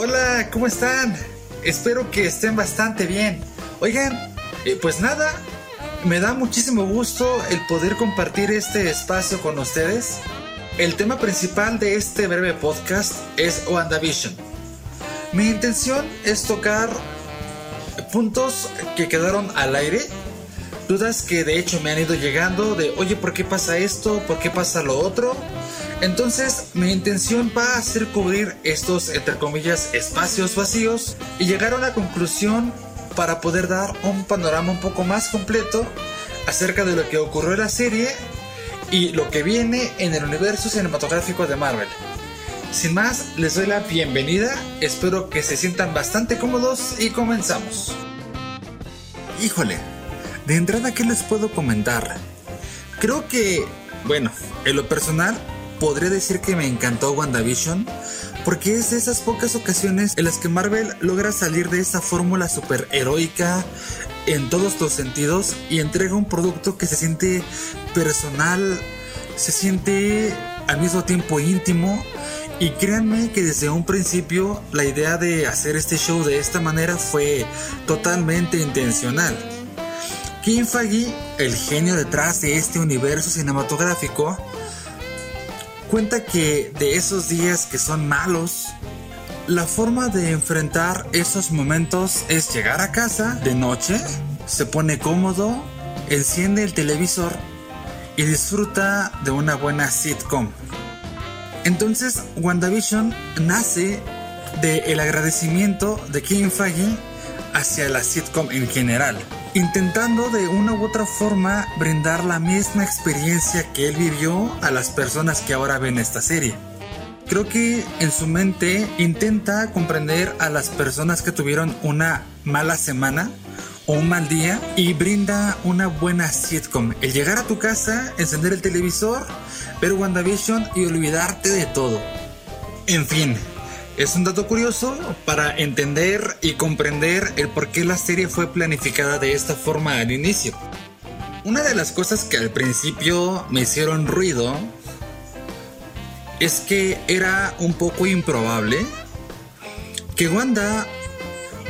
Hola, ¿cómo están? Espero que estén bastante bien. Oigan, eh, pues nada, me da muchísimo gusto el poder compartir este espacio con ustedes. El tema principal de este breve podcast es WandaVision. Mi intención es tocar puntos que quedaron al aire, dudas que de hecho me han ido llegando de, oye, ¿por qué pasa esto? ¿Por qué pasa lo otro? Entonces, mi intención va a ser cubrir estos, entre comillas, espacios vacíos y llegar a una conclusión para poder dar un panorama un poco más completo acerca de lo que ocurrió en la serie y lo que viene en el universo cinematográfico de Marvel. Sin más, les doy la bienvenida, espero que se sientan bastante cómodos y comenzamos. Híjole, de entrada, ¿qué les puedo comentar? Creo que, bueno, en lo personal, podría decir que me encantó WandaVision porque es de esas pocas ocasiones en las que Marvel logra salir de esa fórmula super heroica en todos los sentidos y entrega un producto que se siente personal, se siente al mismo tiempo íntimo y créanme que desde un principio la idea de hacer este show de esta manera fue totalmente intencional. Kim Feige, el genio detrás de este universo cinematográfico, cuenta que de esos días que son malos, la forma de enfrentar esos momentos es llegar a casa de noche, se pone cómodo, enciende el televisor y disfruta de una buena sitcom. Entonces, WandaVision nace del agradecimiento de Kim Feige hacia la sitcom en general intentando de una u otra forma brindar la misma experiencia que él vivió a las personas que ahora ven esta serie. Creo que en su mente intenta comprender a las personas que tuvieron una mala semana o un mal día y brinda una buena sitcom. El llegar a tu casa, encender el televisor, ver WandaVision y olvidarte de todo. En fin, es un dato curioso para entender y comprender el por qué la serie fue planificada de esta forma al inicio. Una de las cosas que al principio me hicieron ruido es que era un poco improbable que Wanda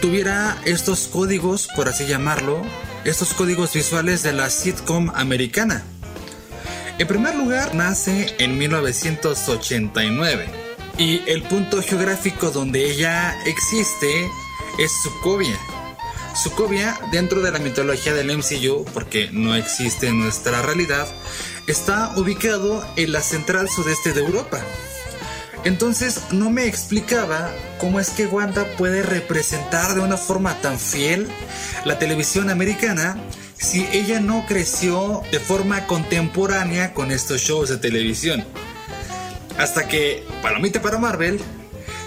tuviera estos códigos, por así llamarlo, estos códigos visuales de la sitcom americana. En primer lugar, nace en 1989 y el punto geográfico donde ella existe es Sokovia. Sokovia, dentro de la mitología del MCU, porque no existe en nuestra realidad, está ubicado en la central sudeste de Europa. Entonces no me explicaba cómo es que Wanda puede representar de una forma tan fiel la televisión americana si ella no creció de forma contemporánea con estos shows de televisión. Hasta que, palomita para Marvel,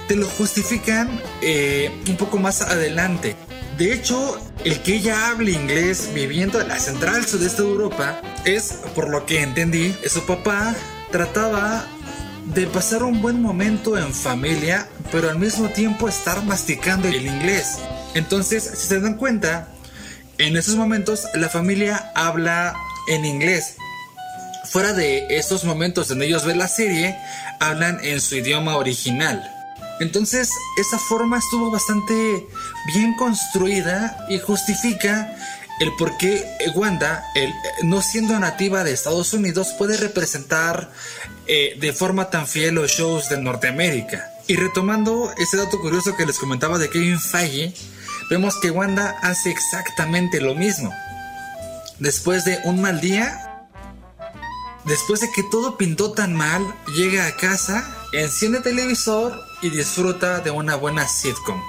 te lo justifican eh, un poco más adelante. De hecho, el que ella hable inglés viviendo en la central sudeste de Europa es, por lo que entendí, su papá trataba de pasar un buen momento en familia, pero al mismo tiempo estar masticando el inglés. Entonces, si se dan cuenta, en esos momentos la familia habla en inglés fuera de esos momentos donde ellos ven la serie, hablan en su idioma original. Entonces, esa forma estuvo bastante bien construida y justifica el por qué Wanda, no siendo nativa de Estados Unidos, puede representar eh, de forma tan fiel los shows de Norteamérica. Y retomando ese dato curioso que les comentaba de Kevin Feige, vemos que Wanda hace exactamente lo mismo. Después de un mal día, Después de que todo pintó tan mal, llega a casa, enciende el televisor y disfruta de una buena sitcom.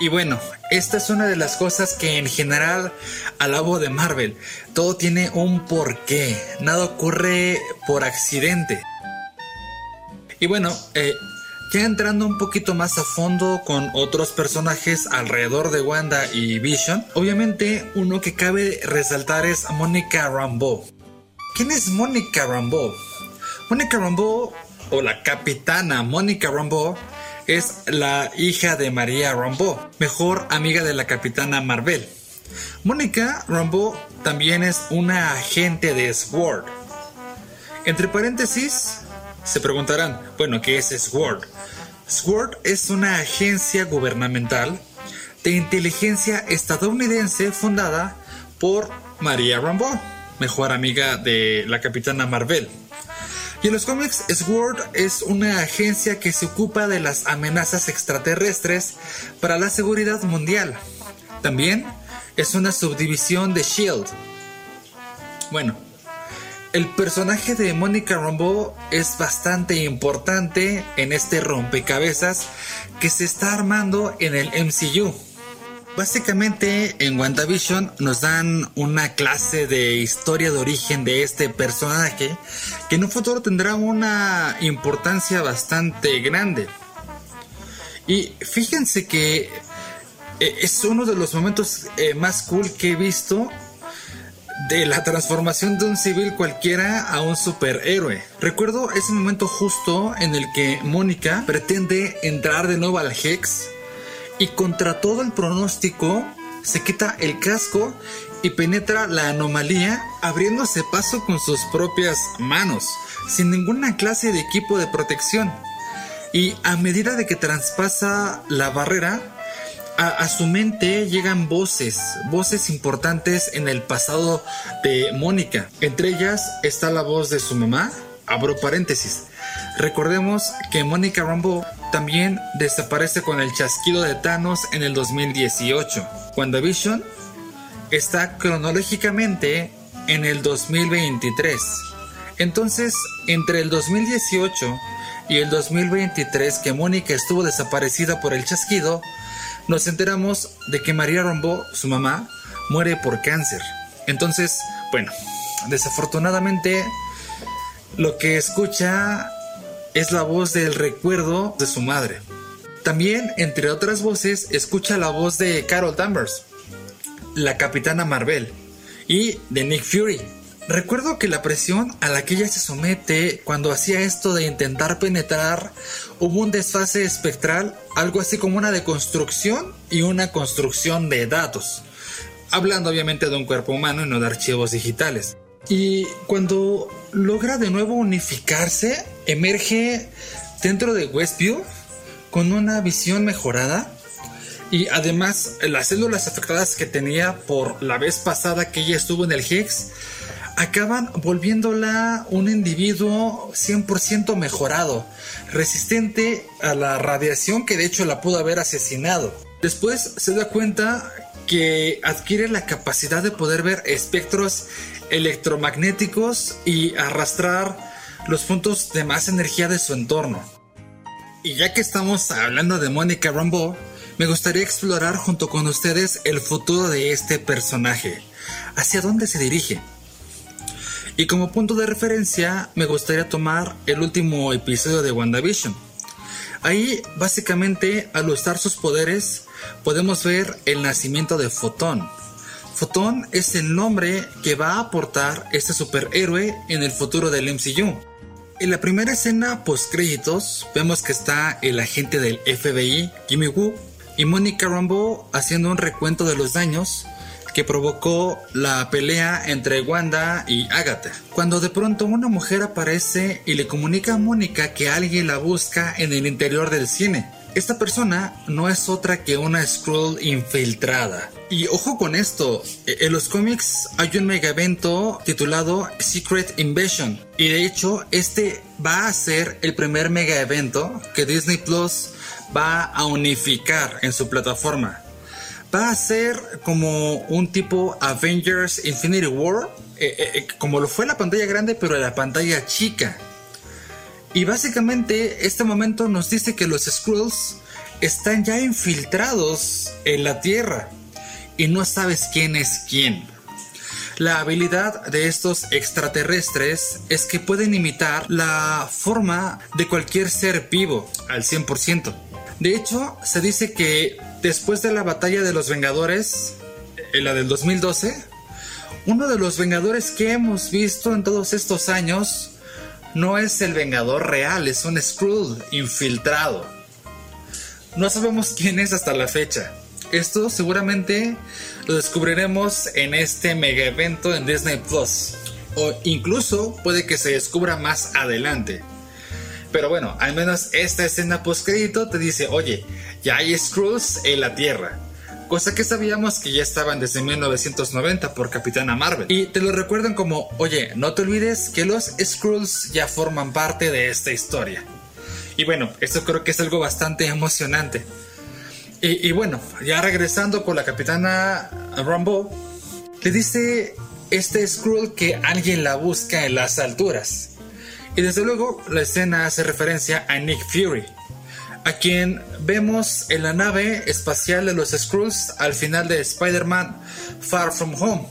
Y bueno, esta es una de las cosas que en general alabo de Marvel. Todo tiene un porqué, nada ocurre por accidente. Y bueno, eh, ya entrando un poquito más a fondo con otros personajes alrededor de Wanda y Vision, obviamente uno que cabe resaltar es Monica Rambeau. ¿Quién es Mónica Rambeau? Mónica Rambeau, o la capitana Mónica Rambeau, es la hija de María Rambeau, mejor amiga de la capitana Marvel. Mónica Rambeau también es una agente de SWORD. Entre paréntesis, se preguntarán, bueno, ¿qué es SWORD? SWORD es una agencia gubernamental de inteligencia estadounidense fundada por María Rambeau, mejor amiga de la capitana Marvel. Y en los cómics, SWORD es una agencia que se ocupa de las amenazas extraterrestres para la seguridad mundial. También es una subdivisión de SHIELD. Bueno, el personaje de Monica Rambeau es bastante importante en este rompecabezas que se está armando en el MCU. Básicamente en WandaVision nos dan una clase de historia de origen de este personaje que en un futuro tendrá una importancia bastante grande. Y fíjense que eh, es uno de los momentos eh, más cool que he visto de la transformación de un civil cualquiera a un superhéroe. Recuerdo ese momento justo en el que Mónica pretende entrar de nuevo al Hex y contra todo el pronóstico se quita el casco y penetra la anomalía abriéndose paso con sus propias manos, sin ninguna clase de equipo de protección. Y a medida de que traspasa la barrera, a, su mente llegan voces, voces importantes en el pasado de Mónica. Entre ellas está la voz de su mamá, abro paréntesis. Recordemos que Mónica Rambeau también desaparece con el chasquido de Thanos en el 2018. WandaVision está cronológicamente en el 2023. Entonces, entre el 2018 y el 2023 que Mónica estuvo desaparecida por el chasquido, nos enteramos de que María Rombo, su mamá, muere por cáncer. Entonces, bueno, desafortunadamente lo que escucha es la voz del recuerdo de su madre. También, entre otras voces, escucha la voz de Carol Danvers, la capitana Marvel, y de Nick Fury, Recuerdo que la presión a la que ella se somete cuando hacía esto de intentar penetrar, hubo un desfase espectral, algo así como una deconstrucción y una construcción de datos. Hablando obviamente de un cuerpo humano y no de archivos digitales. Y cuando logra de nuevo unificarse, emerge dentro de Westview con una visión mejorada y además las células afectadas que tenía por la vez pasada que ella estuvo en el Higgs acaban volviéndola un individuo 100% mejorado, resistente a la radiación que de hecho la pudo haber asesinado. Después se da cuenta que adquiere la capacidad de poder ver espectros electromagnéticos y arrastrar los puntos de más energía de su entorno. Y ya que estamos hablando de Mónica Rambeau, me gustaría explorar junto con ustedes el futuro de este personaje. ¿Hacia dónde se dirige? Y como punto de referencia, me gustaría tomar el último episodio de WandaVision. Ahí, básicamente, al usar sus poderes, podemos ver el nacimiento de Fotón. Fotón es el nombre que va a aportar este superhéroe en el futuro del MCU. En la primera escena post créditos vemos que está el agente del FBI, Jimmy Woo, y Monica Rambeau haciendo un recuento de los daños que provocó la pelea entre Wanda y Agatha. Cuando de pronto una mujer aparece y le comunica a Mónica que alguien la busca en el interior del cine. Esta persona no es otra que una Skrull infiltrada. Y ojo con esto, e, en los cómics hay un mega evento titulado Secret Invasion. Y de hecho, este va a ser el primer mega evento que Disney Plus va a unificar en su plataforma va a ser como un tipo Avengers Infinity War, eh, eh, eh, como lo fue la pantalla grande, pero la pantalla chica. Y básicamente este momento nos dice que los Skrulls están ya infiltrados en la Tierra y no sabes quién es quién. La habilidad de estos extraterrestres es que pueden imitar la forma de cualquier ser vivo al 100%. De hecho, se dice que después de la batalla de los Vengadores, en la del 2012, uno de los Vengadores que hemos visto en todos estos años no es el Vengador real, es un Skrull infiltrado. No sabemos quién es hasta la fecha. Esto seguramente lo descubriremos en este mega evento en Disney Plus. O incluso puede que se descubra más adelante. Pero bueno, al menos esta escena post crédito te dice, oye, ya hay Skrulls en la Tierra. Cosa que sabíamos que ya estaban desde 1990 por Capitana Marvel. Y te lo recuerdan como, oye, no te olvides que los Skrulls ya forman parte de esta historia. Y bueno, esto creo que es algo bastante emocionante. Y, bueno, ya regresando con la Capitana Rambo, le dice este Skrull que alguien la busca en las alturas. Y desde luego la escena hace referencia a Nick Fury, a quien vemos en la nave espacial de los Skrulls al final de Spider-Man Far From Home.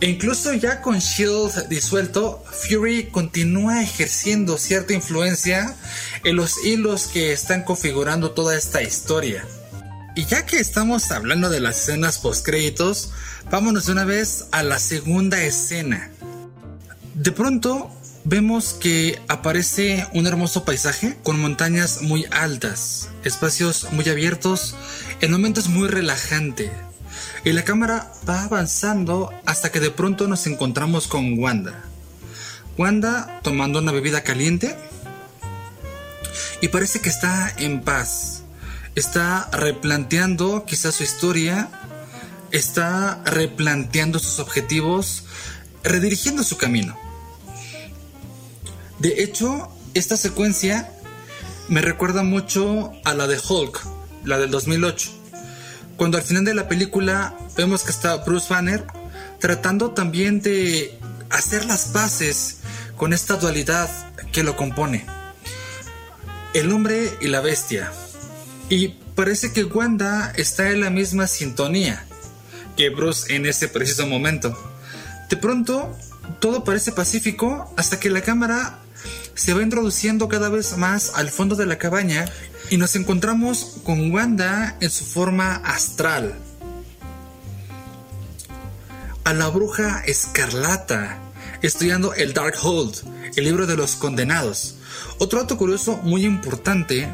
E incluso ya con Shield disuelto, Fury continúa ejerciendo cierta influencia en los hilos que están configurando toda esta historia. Y ya que estamos hablando de las escenas post créditos, vámonos de una vez a la segunda escena. De pronto vemos que aparece un hermoso paisaje con montañas muy altas, espacios muy abiertos, el momento es muy relajante. Y la cámara va avanzando hasta que de pronto nos encontramos con Wanda. Wanda tomando una bebida caliente y parece que está en paz. Está replanteando quizás su historia, está replanteando sus objetivos, redirigiendo su camino. De hecho, esta secuencia me recuerda mucho a la de Hulk, la del 2008, cuando al final de la película vemos que está Bruce Banner tratando también de hacer las paces con esta dualidad que lo compone. El hombre y la bestia. Y parece que Wanda está en la misma sintonía que Bruce en ese preciso momento. De pronto, todo parece pacífico hasta que la cámara se va introduciendo cada vez más al fondo de la cabaña y nos encontramos con Wanda en su forma astral. A la bruja escarlata, estudiando el Darkhold, el libro de los condenados. Otro dato curioso muy importante,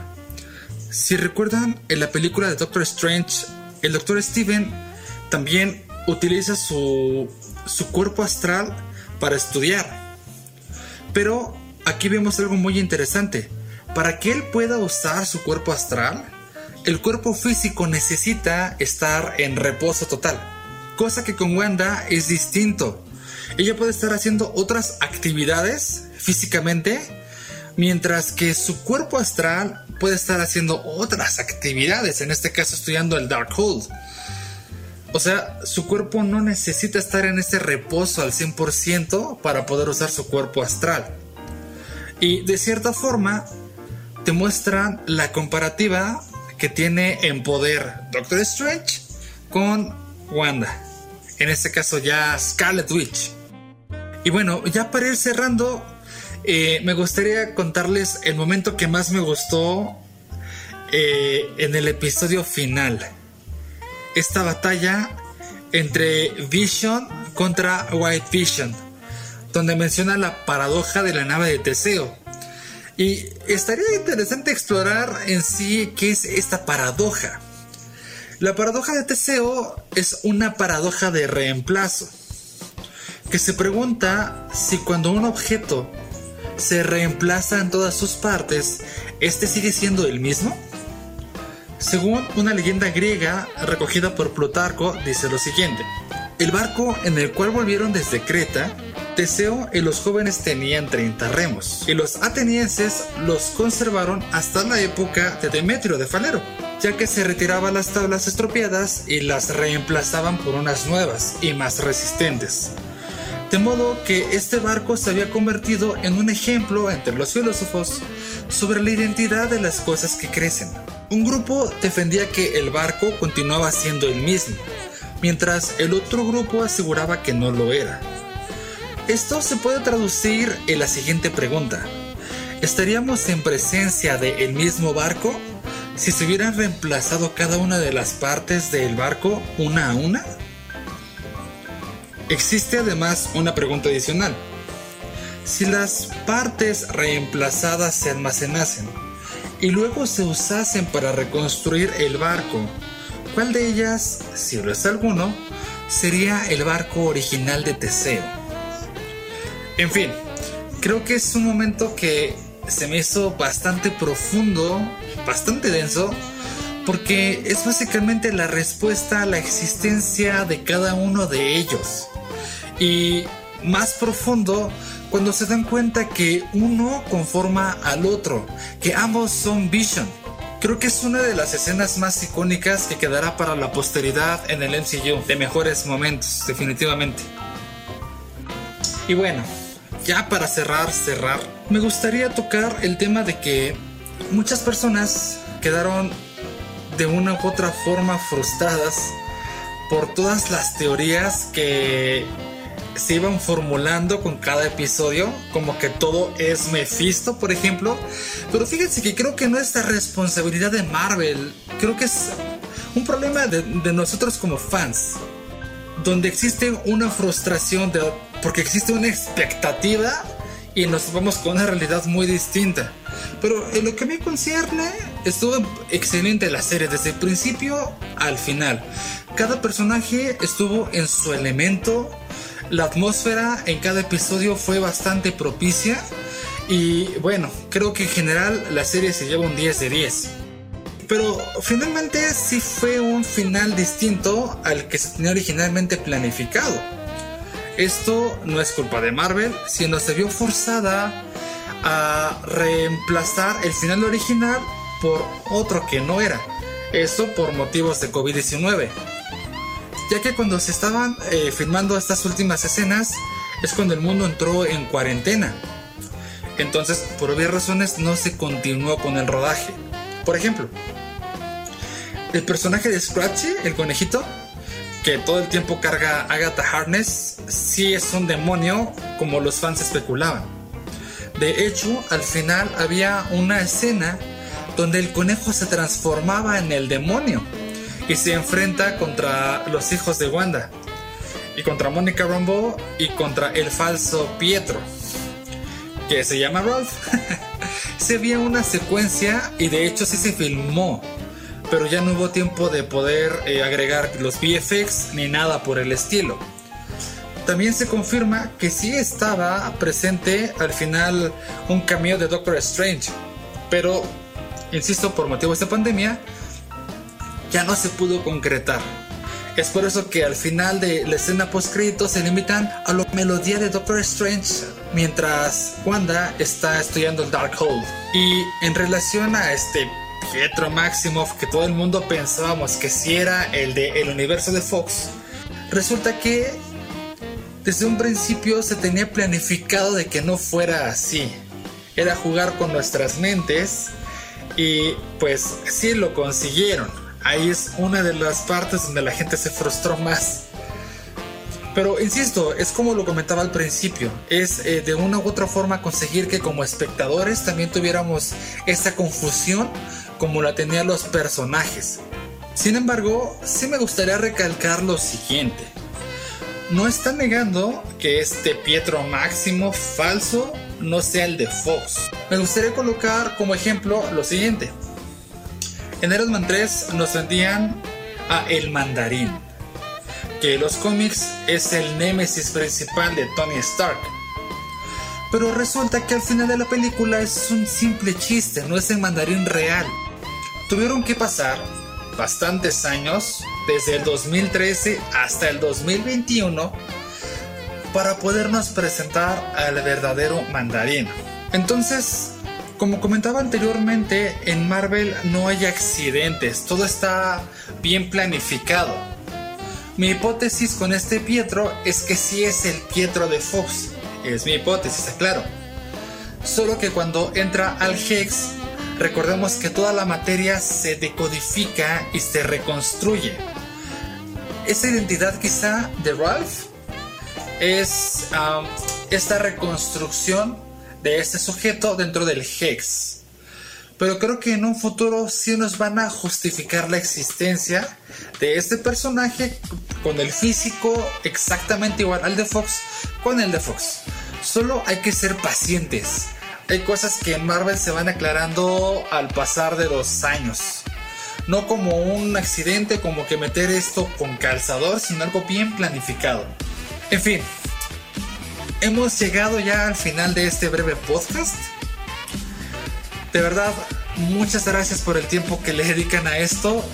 si recuerdan en la película de Doctor Strange, el Doctor Steven también utiliza su, su cuerpo astral para estudiar. Pero aquí vemos algo muy interesante. Para que él pueda usar su cuerpo astral, el cuerpo físico necesita estar en reposo total. Cosa que con Wanda es distinto. Ella puede estar haciendo otras actividades físicamente, mientras que su cuerpo astral puede estar haciendo otras actividades, en este caso estudiando el Darkhold. O sea, su cuerpo no necesita estar en ese reposo al 100% para poder usar su cuerpo astral. Y de cierta forma, te muestran la comparativa que tiene en poder Doctor Strange con Wanda. En este caso ya Scarlet Witch. Y bueno, ya para ir cerrando, eh, me gustaría contarles el momento que más me gustó eh, en el episodio final. Esta batalla entre Vision contra White Vision, donde menciona la paradoja de la nave de Teseo. Y estaría interesante explorar en sí qué es esta paradoja. La paradoja de Teseo es una paradoja de reemplazo, que se pregunta si cuando un objeto se reemplaza en todas sus partes, ¿este sigue siendo el mismo? Según una leyenda griega recogida por Plutarco, dice lo siguiente. El barco en el cual volvieron desde Creta, Teseo y los jóvenes tenían 30 remos, y los atenienses los conservaron hasta la época de Demetrio de Falero, ya que se retiraban las tablas estropeadas y las reemplazaban por unas nuevas y más resistentes. De modo que este barco se había convertido en un ejemplo entre los filósofos sobre la identidad de las cosas que crecen. Un grupo defendía que el barco continuaba siendo el mismo, mientras el otro grupo aseguraba que no lo era. Esto se puede traducir en la siguiente pregunta. ¿Estaríamos en presencia del el mismo barco si se hubieran reemplazado cada una de las partes del barco una a una? Existe además una pregunta adicional. Si las partes reemplazadas se almacenasen y luego se usasen para reconstruir el barco, ¿cuál de ellas, si lo es alguno, sería el barco original de Teseo? En fin, creo que es un momento que se me hizo bastante profundo, bastante denso, porque es básicamente la respuesta a la existencia de cada uno de ellos. Y más profundo cuando se dan cuenta que uno conforma al otro, que ambos son Vision. Creo que es una de las escenas más icónicas que quedará para la posteridad en el MCU, de mejores momentos, definitivamente. Y bueno, ya para cerrar, cerrar, me gustaría tocar el tema de que muchas personas quedaron de una u otra forma frustradas por todas las teorías que se iban formulando con cada episodio, como que todo es Mephisto, por ejemplo. Pero fíjense que creo que no es la responsabilidad de Marvel, creo que es un problema de, nosotros como fans, donde existe una frustración de, porque existe una expectativa y nos vamos con una realidad muy distinta. Pero en lo que me concierne, estuvo excelente la serie desde el principio al final. Cada personaje estuvo en su elemento la atmósfera en cada episodio fue bastante propicia y bueno, creo que en general la serie se lleva un 10 de 10. Pero finalmente sí fue un final distinto al que se tenía originalmente planificado. Esto no es culpa de Marvel, sino se vio forzada a reemplazar el final original por otro que no era. Esto por motivos de COVID-19 ya que cuando se estaban eh, filmando estas últimas escenas es cuando el mundo entró en cuarentena. Entonces, por obvias razones, no se continuó con el rodaje. Por ejemplo, el personaje de Scratchy, el conejito, que todo el tiempo carga Agatha Harness, sí es un demonio como los fans especulaban. De hecho, al final había una escena donde el conejo se transformaba en el demonio y se enfrenta contra los hijos de Wanda y contra Mónica Rambeau y contra el falso Pietro que se llama Ralph. se vio una secuencia y de hecho sí se filmó, pero ya no hubo tiempo de poder eh, agregar los VFX ni nada por el estilo. También se confirma que sí estaba presente al final un cameo de Doctor Strange, pero insisto, por motivos de pandemia, ya no se pudo concretar. Es por eso que al final de la escena post se limitan a la melodía de Doctor Strange mientras Wanda está estudiando el Darkhold. Y en relación a este Pietro Maximoff que todo el mundo pensábamos que si era el de el universo de Fox, resulta que desde un principio se tenía planificado de que no fuera así. Era jugar con nuestras mentes y pues sí lo consiguieron ahí es una de las partes donde la gente se frustró más. Pero insisto, es como lo comentaba al principio, es eh, de una u otra forma conseguir que como espectadores también tuviéramos esa confusión como la tenían los personajes. Sin embargo, sí me gustaría recalcar lo siguiente. No está negando que este Pietro Máximo falso no sea el de Fox. Me gustaría colocar como ejemplo lo siguiente. En Iron Man 3 nos vendían a El Mandarín, que en los cómics es el némesis principal de Tony Stark. Pero resulta que al final de la película es un simple chiste, no es el mandarín real. Tuvieron que pasar bastantes años, desde el 2013 hasta el 2021, para podernos presentar al verdadero mandarín. Entonces, como comentaba anteriormente, en Marvel no hay accidentes, todo está bien planificado. Mi hipótesis con este Pietro es que sí es el Pietro de Fox, es mi hipótesis, claro. Solo que cuando entra al Hex, recordemos que toda la materia se decodifica y se reconstruye. Esa identidad quizá de Ralph es esta reconstrucción de este sujeto dentro del Hex. Pero creo que en un futuro sí nos van a justificar la existencia de este personaje con el físico exactamente igual al de Fox, con el de Fox. Solo hay que ser pacientes. Hay cosas que en Marvel se van aclarando al pasar de los años. No como un accidente, como que meter esto con calzador, sino algo bien planificado. En fin, hemos llegado ya al final de este breve podcast. De verdad, muchas gracias por el tiempo que le dedican a esto.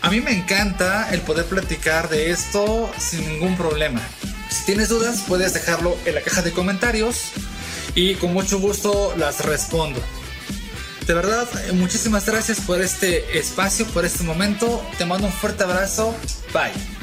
A mí me encanta el poder platicar de esto sin ningún problema. Si tienes dudas, puedes dejarlo en la caja de comentarios y con mucho gusto las respondo. De verdad, muchísimas gracias por este espacio, por este momento. Te mando un fuerte abrazo. Bye.